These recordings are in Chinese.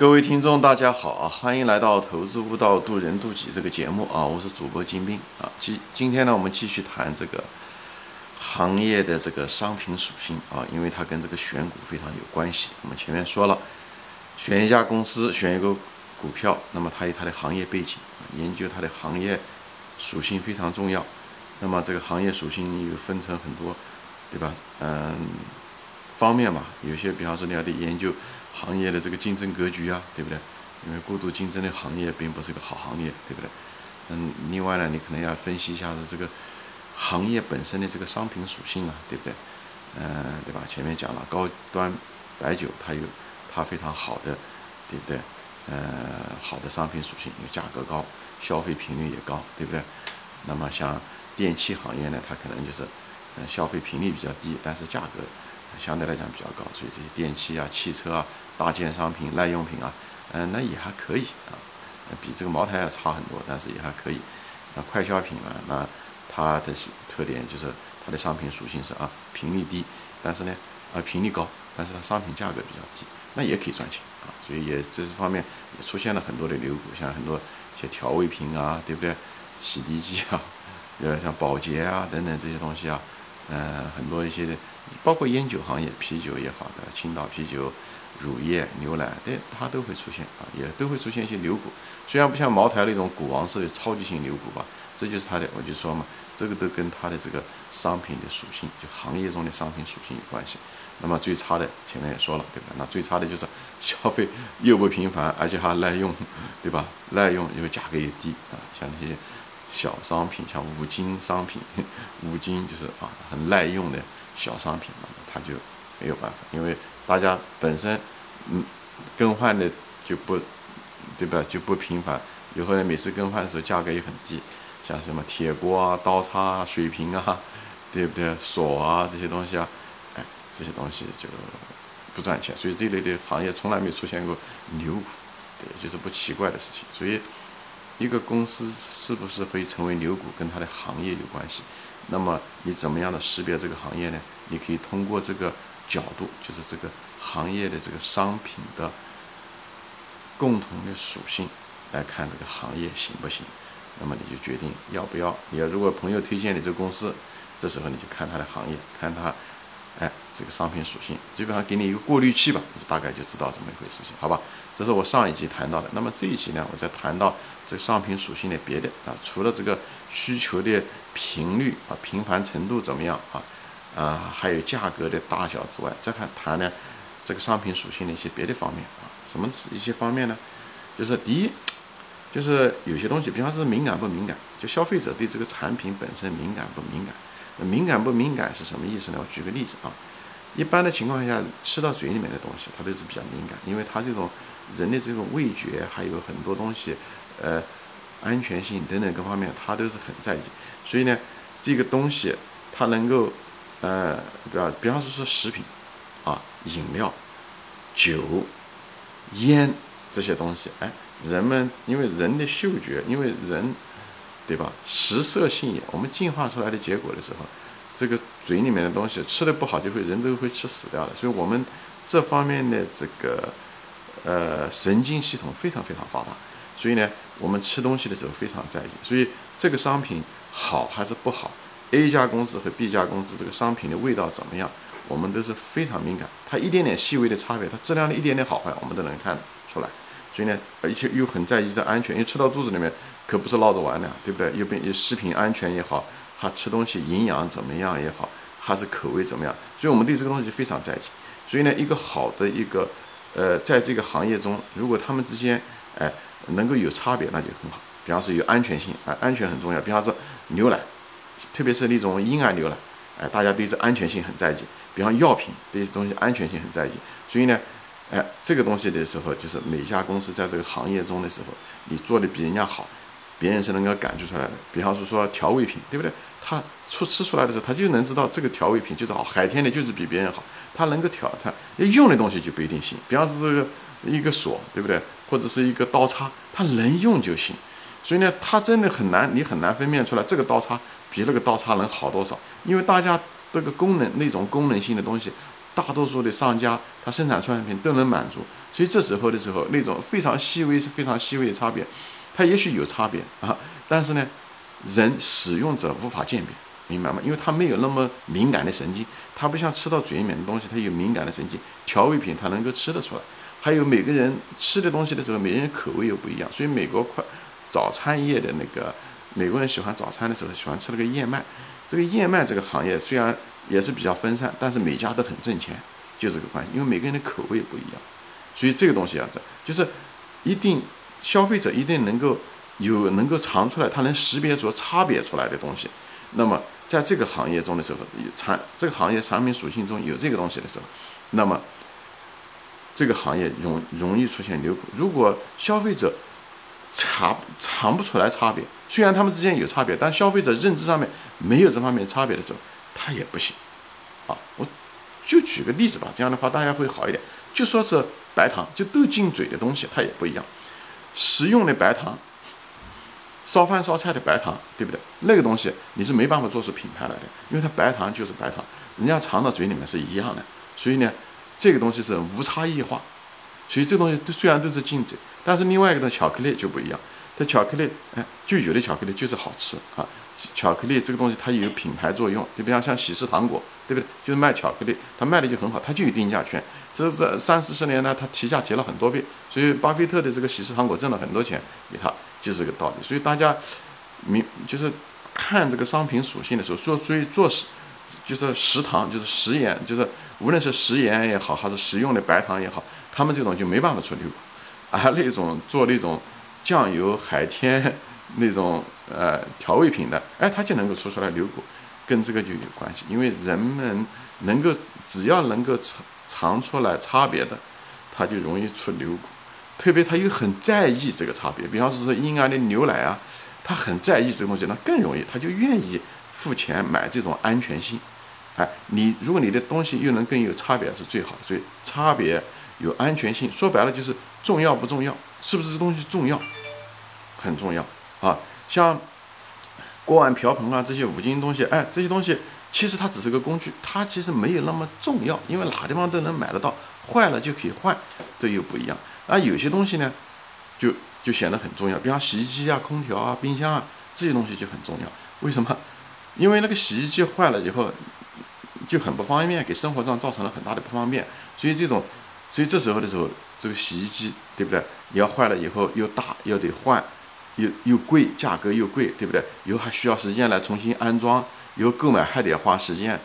各位听众，大家好啊！欢迎来到《投资悟道，渡人渡己》这个节目啊！我是主播金兵啊。今今天呢，我们继续谈这个行业的这个商品属性啊，因为它跟这个选股非常有关系。我们前面说了，选一家公司，选一个股票，那么它有它的行业背景，研究它的行业属性非常重要。那么这个行业属性又分成很多，对吧？嗯，方面嘛，有些比方说你要得研究。行业的这个竞争格局啊，对不对？因为过度竞争的行业并不是一个好行业，对不对？嗯，另外呢，你可能要分析一下子这个行业本身的这个商品属性啊，对不对？嗯，对吧？前面讲了高端白酒，它有它非常好的，对不对？呃，好的商品属性，因为价格高，消费频率也高，对不对？那么像电器行业呢，它可能就是嗯消费频率比较低，但是价格。相对来讲比较高，所以这些电器啊、汽车啊、大件商品、耐用品啊，嗯，那也还可以啊，比这个茅台要差很多，但是也还可以。那快消品啊，那它的特点就是它的商品属性是啊，频率低，但是呢啊频率高，但是它商品价格比较低，那也可以赚钱啊。所以也这方面也出现了很多的牛股，像很多一些调味品啊，对不对？洗涤剂啊，呃，像保洁啊等等这些东西啊。嗯，很多一些的，包括烟酒行业，啤酒也好的，青岛啤酒、乳业、牛奶，对，它都会出现啊，也都会出现一些牛股。虽然不像茅台那种股王式的超级型牛股吧，这就是它的，我就说嘛，这个都跟它的这个商品的属性，就行业中的商品属性有关系。那么最差的，前面也说了，对吧？那最差的就是消费又不频繁，而且还耐用，对吧？耐用又价格也低啊，像那些。小商品像五金商品，五金就是啊很耐用的小商品嘛，它就没有办法，因为大家本身嗯更换的就不对吧就不频繁，以后呢每次更换的时候价格也很低，像什么铁锅啊、刀叉啊、水瓶啊，对不对？锁啊这些东西啊，哎这些东西就不赚钱，所以这类的行业从来没出现过牛股，对，就是不奇怪的事情，所以。一个公司是不是会成为牛股，跟它的行业有关系。那么你怎么样的识别这个行业呢？你可以通过这个角度，就是这个行业的这个商品的共同的属性来看这个行业行不行。那么你就决定要不要。你要如果朋友推荐你这个公司，这时候你就看它的行业，看它。这个商品属性基本上给你一个过滤器吧，你大概就知道这么一回事情，好吧？这是我上一集谈到的。那么这一集呢，我再谈到这个商品属性的别的啊，除了这个需求的频率啊、频繁程度怎么样啊，啊，还有价格的大小之外，再看谈呢这个商品属性的一些别的方面啊，什么一些方面呢？就是第一，就是有些东西，比方说敏感不敏感，就消费者对这个产品本身敏感不敏感。敏感不敏感是什么意思呢？我举个例子啊，一般的情况下，吃到嘴里面的东西，它都是比较敏感，因为它这种人的这种味觉还有很多东西，呃，安全性等等各方面，它都是很在意。所以呢，这个东西它能够，呃，比方比方说说食品啊、饮料、酒、烟这些东西，哎，人们因为人的嗅觉，因为人。对吧？食色性也，我们进化出来的结果的时候，这个嘴里面的东西吃的不好，就会人都会吃死掉的。所以，我们这方面的这个呃神经系统非常非常发达。所以呢，我们吃东西的时候非常在意。所以，这个商品好还是不好，A 家公司和 B 家公司这个商品的味道怎么样，我们都是非常敏感。它一点点细微的差别，它质量的一点点好坏，我们都能看出来。所以呢，而且又很在意这安全，因为吃到肚子里面可不是闹着玩的，对不对？又变食品安全也好，他吃东西营养怎么样也好，还是口味怎么样？所以我们对这个东西非常在意。所以呢，一个好的一个，呃，在这个行业中，如果他们之间，哎，能够有差别，那就很好。比方说有安全性，啊，安全很重要。比方说牛奶，特别是那种婴儿牛奶，哎，大家对这安全性很在意。比方药品，对这东西安全性很在意。所以呢。哎，这个东西的时候，就是每家公司在这个行业中的时候，你做的比人家好，别人是能够感觉出来的。比方说说调味品，对不对？他出吃出来的时候，他就能知道这个调味品就是好，海天的就是比别人好，他能够调，他用的东西就不一定行。比方说这个一个锁，对不对？或者是一个刀叉，它能用就行。所以呢，它真的很难，你很难分辨出来这个刀叉比那个刀叉能好多少，因为大家这个功能那种功能性的东西。大多数的商家，他生产出来的品都能满足，所以这时候的时候，那种非常细微是非常细微的差别，它也许有差别啊，但是呢，人使用者无法鉴别，明白吗？因为他没有那么敏感的神经，他不像吃到嘴里面的东西，他有敏感的神经，调味品他能够吃得出来。还有每个人吃的东西的时候，每个人口味又不一样，所以美国快早餐业的那个美国人喜欢早餐的时候喜欢吃那个燕麦。这个燕麦这个行业虽然也是比较分散，但是每家都很挣钱，就这个关系。因为每个人的口味不一样，所以这个东西啊，这就是一定消费者一定能够有能够尝出来，它能识别出差别出来的东西。那么在这个行业中的时候，产这个行业产品属性中有这个东西的时候，那么。这个行业容容易出现流口。如果消费者查尝不出来差别，虽然他们之间有差别，但消费者认知上面没有这方面差别的时候，他也不行。啊，我就举个例子吧，这样的话大家会好一点。就说是白糖，就都进嘴的东西，它也不一样。食用的白糖，烧饭烧菜的白糖，对不对？那个东西你是没办法做出品牌来的，因为它白糖就是白糖，人家尝到嘴里面是一样的。所以呢。这个东西是无差异化，所以这东西虽然都是禁止，但是另外一个的巧克力就不一样。这巧克力，哎，就有的巧克力就是好吃啊。巧克力这个东西它有品牌作用，就比方像喜事糖果，对不对？就是卖巧克力，它卖的就很好，它就有定价权。这这三四十年呢，他提价提了很多倍，所以巴菲特的这个喜事糖果挣了很多钱，给他就是这个道理。所以大家明就是看这个商品属性的时候，说所以做食就是食糖就是食盐就是。无论是食盐也好，还是食用的白糖也好，他们这种就没办法出流口，而那种做那种酱油、海天那种呃调味品的，哎，它就能够出出来流股，跟这个就有关系。因为人们能够只要能够尝出来差别的，他就容易出流口。特别他又很在意这个差别，比方说说婴儿的牛奶啊，他很在意这个东西，那更容易，他就愿意付钱买这种安全性。哎，你如果你的东西又能更有差别是最好的，所以差别有安全性，说白了就是重要不重要？是不是这东西重要？很重要啊！像锅碗瓢盆啊这些五金东西，哎，这些东西其实它只是个工具，它其实没有那么重要，因为哪地方都能买得到，坏了就可以换，这又不一样。而有些东西呢，就就显得很重要，比方洗衣机啊、空调啊、冰箱啊这些东西就很重要。为什么？因为那个洗衣机坏了以后。就很不方便，给生活上造成了很大的不方便，所以这种，所以这时候的时候，这个洗衣机对不对？你要坏了以后又大，又得换，又又贵，价格又贵，对不对？以后还需要时间来重新安装，以后购买还得花时间，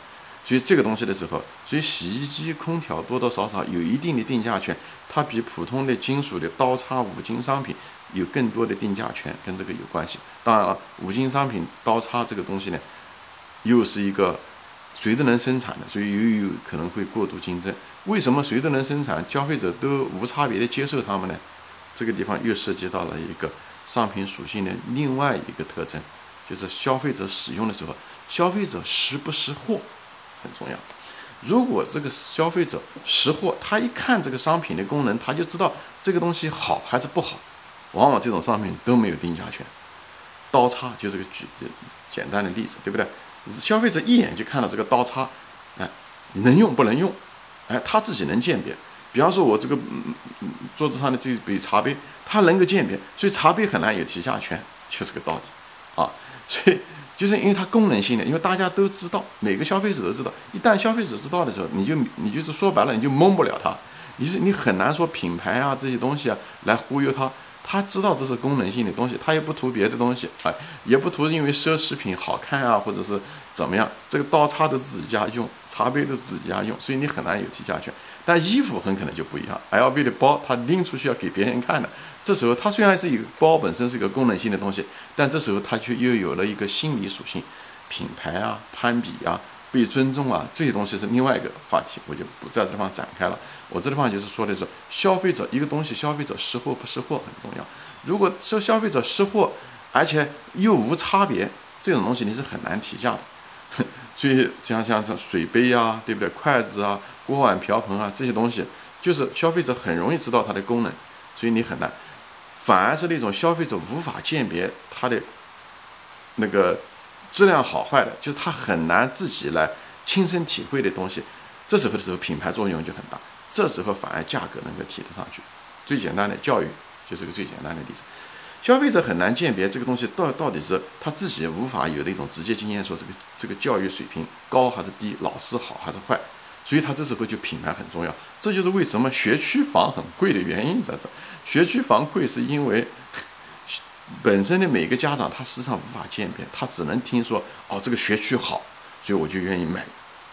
所以这个东西的时候，所以洗衣机、空调多多少少有一定的定价权，它比普通的金属的刀叉、五金商品有更多的定价权，跟这个有关系。当然了，五金商品刀叉这个东西呢，又是一个。谁都能生产的，所以又有可能会过度竞争。为什么谁都能生产，消费者都无差别的接受他们呢？这个地方又涉及到了一个商品属性的另外一个特征，就是消费者使用的时候，消费者识不识货很重要。如果这个消费者识货，他一看这个商品的功能，他就知道这个东西好还是不好。往往这种商品都没有定价权。刀叉就是个举简单的例子，对不对？消费者一眼就看到这个刀叉，哎，能用不能用？哎，他自己能鉴别。比方说，我这个桌子上的这杯茶杯，他能够鉴别，所以茶杯很难有提价权，就是个道理啊。所以就是因为它功能性的，因为大家都知道，每个消费者都知道。一旦消费者知道的时候，你就你就是说白了，你就蒙不了他。你是你很难说品牌啊这些东西啊来忽悠他。他知道这是功能性的东西，他也不图别的东西啊，也不图因为奢侈品好看啊，或者是怎么样。这个刀叉都自己家用，茶杯都自己家用，所以你很难有提价权。但衣服很可能就不一样，LV 的包他拎出去要给别人看的，这时候它虽然是一个包本身是一个功能性的东西，但这时候它却又有了一个心理属性，品牌啊、攀比啊。被尊重啊，这些东西是另外一个话题，我就不在这地方展开了。我这地方就是说的是消费者一个东西，消费者识货不识货很重要。如果说消费者识货，而且又无差别，这种东西你是很难提价的。所以像像这水杯啊，对不对？筷子啊，锅碗瓢盆啊，这些东西，就是消费者很容易知道它的功能，所以你很难。反而是那种消费者无法鉴别它的那个。质量好坏的，就是他很难自己来亲身体会的东西，这时候的时候品牌作用就很大。这时候反而价格能够提得上去。最简单的教育就是个最简单的例子。消费者很难鉴别这个东西到到底是他自己无法有的一种直接经验，说这个这个教育水平高还是低，老师好还是坏，所以他这时候就品牌很重要。这就是为什么学区房很贵的原因在这。学区房贵是因为本身的每个家长他实际上无法鉴别，他只能听说哦这个学区好，所以我就愿意买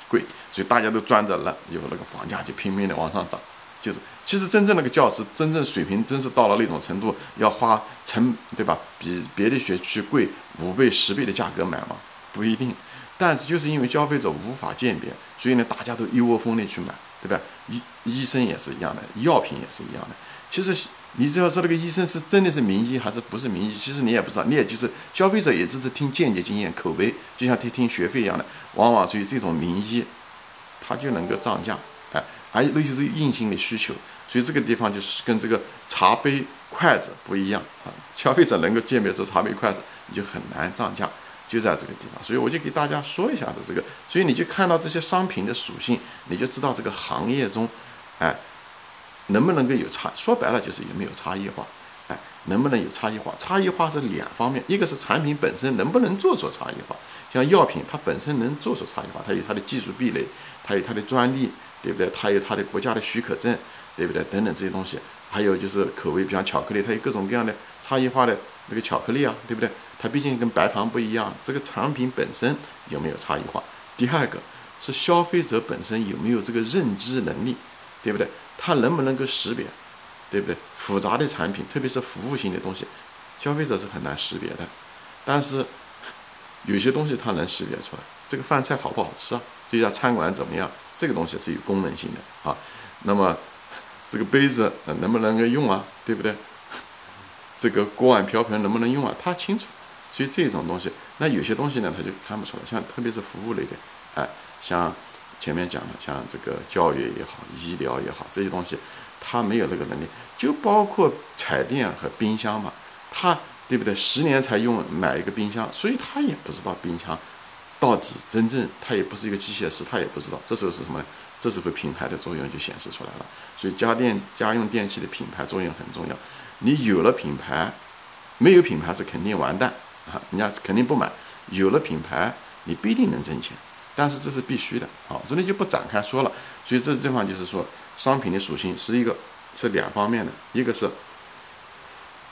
贵，所以大家都钻着了，有那个房价就拼命的往上涨。就是，其实真正那个教师，真正水平真是到了那种程度，要花成对吧？比别的学区贵五倍、十倍的价格买吗？不一定。但是就是因为消费者无法鉴别，所以呢，大家都一窝蜂的去买，对吧？医医生也是一样的，药品也是一样的。其实你只要说那个医生是真的是名医还是不是名医，其实你也不知道，你也就是消费者也只是听间接经验、口碑，就像听听学费一样的。往往所以这种名医，他就能够涨价。哎还有那些是硬性的需求，所以这个地方就是跟这个茶杯、筷子不一样啊。消费者能够鉴别出茶杯、筷子，你就很难涨价，就在这个地方。所以我就给大家说一下子这个，所以你就看到这些商品的属性，你就知道这个行业中，哎，能不能够有差？说白了就是有没有差异化，哎，能不能有差异化？差异化是两方面，一个是产品本身能不能做出差异化，像药品它本身能做出差异化，它有它的技术壁垒，它有它的专利。对不对？它有它的国家的许可证，对不对？等等这些东西，还有就是口味，比方巧克力，它有各种各样的差异化的那个巧克力啊，对不对？它毕竟跟白糖不一样，这个产品本身有没有差异化？第二个是消费者本身有没有这个认知能力，对不对？它能不能够识别，对不对？复杂的产品，特别是服务性的东西，消费者是很难识别的，但是 有些东西它能识别出来。这个饭菜好不好吃啊？这家餐馆怎么样？这个东西是有功能性的啊，那么 这个杯子能不能够用啊？对不对？这个锅碗瓢盆能不能用啊？它清楚，所以这种东西，那有些东西呢，它就看不出来。像特别是服务类的，哎，像前面讲的，像这个教育也好，医疗也好，这些东西，他没有那个能力。就包括彩电和冰箱嘛，他对不对？十年才用买一个冰箱，所以他也不知道冰箱。到底真正它也不是一个机械师，他也不知道。这时候是什么？这时候品牌的作用就显示出来了。所以家电、家用电器的品牌作用很重要。你有了品牌，没有品牌是肯定完蛋啊！人家肯定不买。有了品牌，你不一定能挣钱，但是这是必须的。好，这里就不展开说了。所以这地方就是说，商品的属性是一个是两方面的，一个是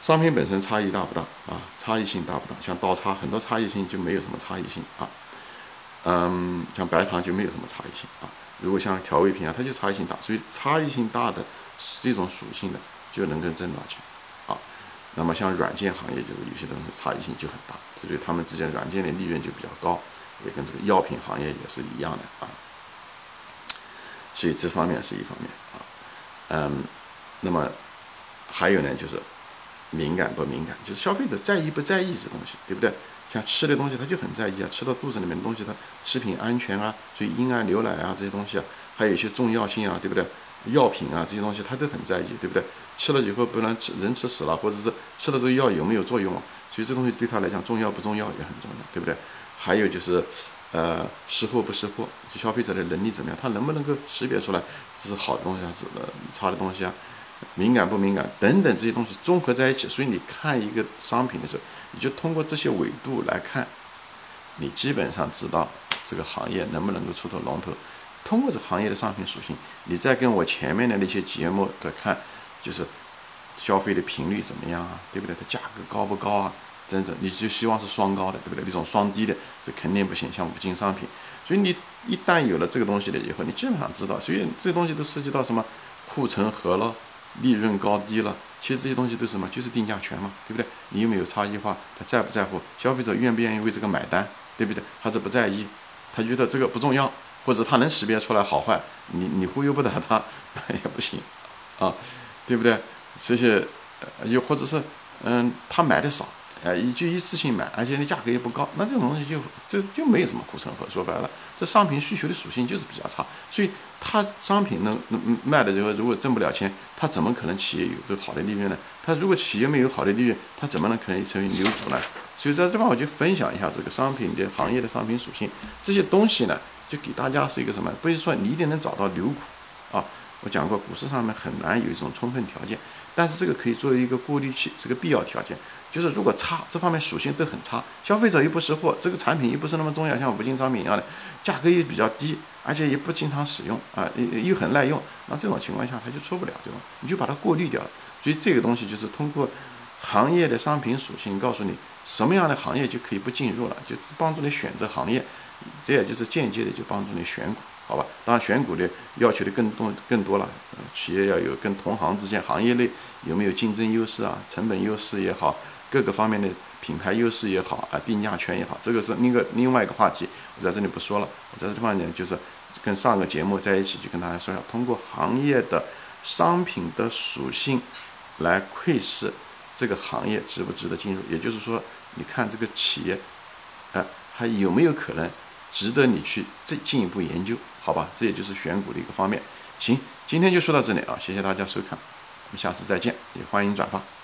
商品本身差异大不大啊？差异性大不大？像刀叉，很多差异性就没有什么差异性啊。嗯，像白糖就没有什么差异性啊。如果像调味品啊，它就差异性大，所以差异性大的这种属性的就能够挣到钱啊。那么像软件行业，就是有些东西差异性就很大，所以他们之间软件的利润就比较高，也跟这个药品行业也是一样的啊。所以这方面是一方面啊。嗯，那么还有呢，就是敏感不敏感，就是消费者在意不在意这东西，对不对？像吃的东西，他就很在意啊，吃到肚子里面的东西，它食品安全啊，所以婴儿牛奶啊这些东西啊，还有一些重要性啊，对不对？药品啊这些东西，他都很在意，对不对？吃了以后不能吃，人吃死了，或者是吃了这个药有没有作用啊？所以这东西对他来讲重要不重要也很重要，对不对？还有就是，呃，识货不识货，就消费者的能力怎么样？他能不能够识别出来这是好的东西还是呃差的东西啊？敏感不敏感等等这些东西综合在一起，所以你看一个商品的时候。你就通过这些维度来看，你基本上知道这个行业能不能够出头龙头。通过这行业的商品属性，你再跟我前面的那些节目再看，就是消费的频率怎么样啊，对不对？它价格高不高啊？真的，你就希望是双高的，对不对？那种双低的，这肯定不行。像五金商品，所以你一旦有了这个东西了以后，你基本上知道，所以这些东西都涉及到什么护城河了，利润高低了。其实这些东西都是什么？就是定价权嘛，对不对？你有没有差异化？他在不在乎？消费者愿不愿意为这个买单？对不对？还是不在意？他觉得这个不重要，或者他能识别出来好坏，你你忽悠不得他，那 也不行啊，对不对？这些，又或者是，嗯，他买的少。哎，一就一次性买，而且那价格也不高，那这种东西就这就没有什么护城河。说白了，这商品需求的属性就是比较差，所以它商品能能卖的时候，如果挣不了钱，它怎么可能企业有这个好的利润呢？它如果企业没有好的利润，它怎么能可能成为牛股呢？所以在这方我就分享一下这个商品的行业的商品属性，这些东西呢，就给大家是一个什么？不是说你一定能找到牛股啊，我讲过，股市上面很难有一种充分条件，但是这个可以作为一个过滤器，是个必要条件。就是如果差，这方面属性都很差，消费者又不识货，这个产品又不是那么重要，像五金商品一样的，价格也比较低，而且也不经常使用啊，又又很耐用，那这种情况下它就出不了这种，你就把它过滤掉。所以这个东西就是通过行业的商品属性告诉你什么样的行业就可以不进入了，就是帮助你选择行业，这也就是间接的就帮助你选股。好吧，当然选股的要求的更多更多了，企业要有跟同行之间行业内有没有竞争优势啊，成本优势也好，各个方面的品牌优势也好啊，定价权也好，这个是另一个另外一个话题，我在这里不说了。我在这地方呢，就是跟上个节目在一起，就跟大家说一下，通过行业的商品的属性来窥视这个行业值不值得进入，也就是说，你看这个企业，哎，还有没有可能值得你去再进一步研究？好吧，这也就是选股的一个方面。行，今天就说到这里啊，谢谢大家收看，我们下次再见，也欢迎转发。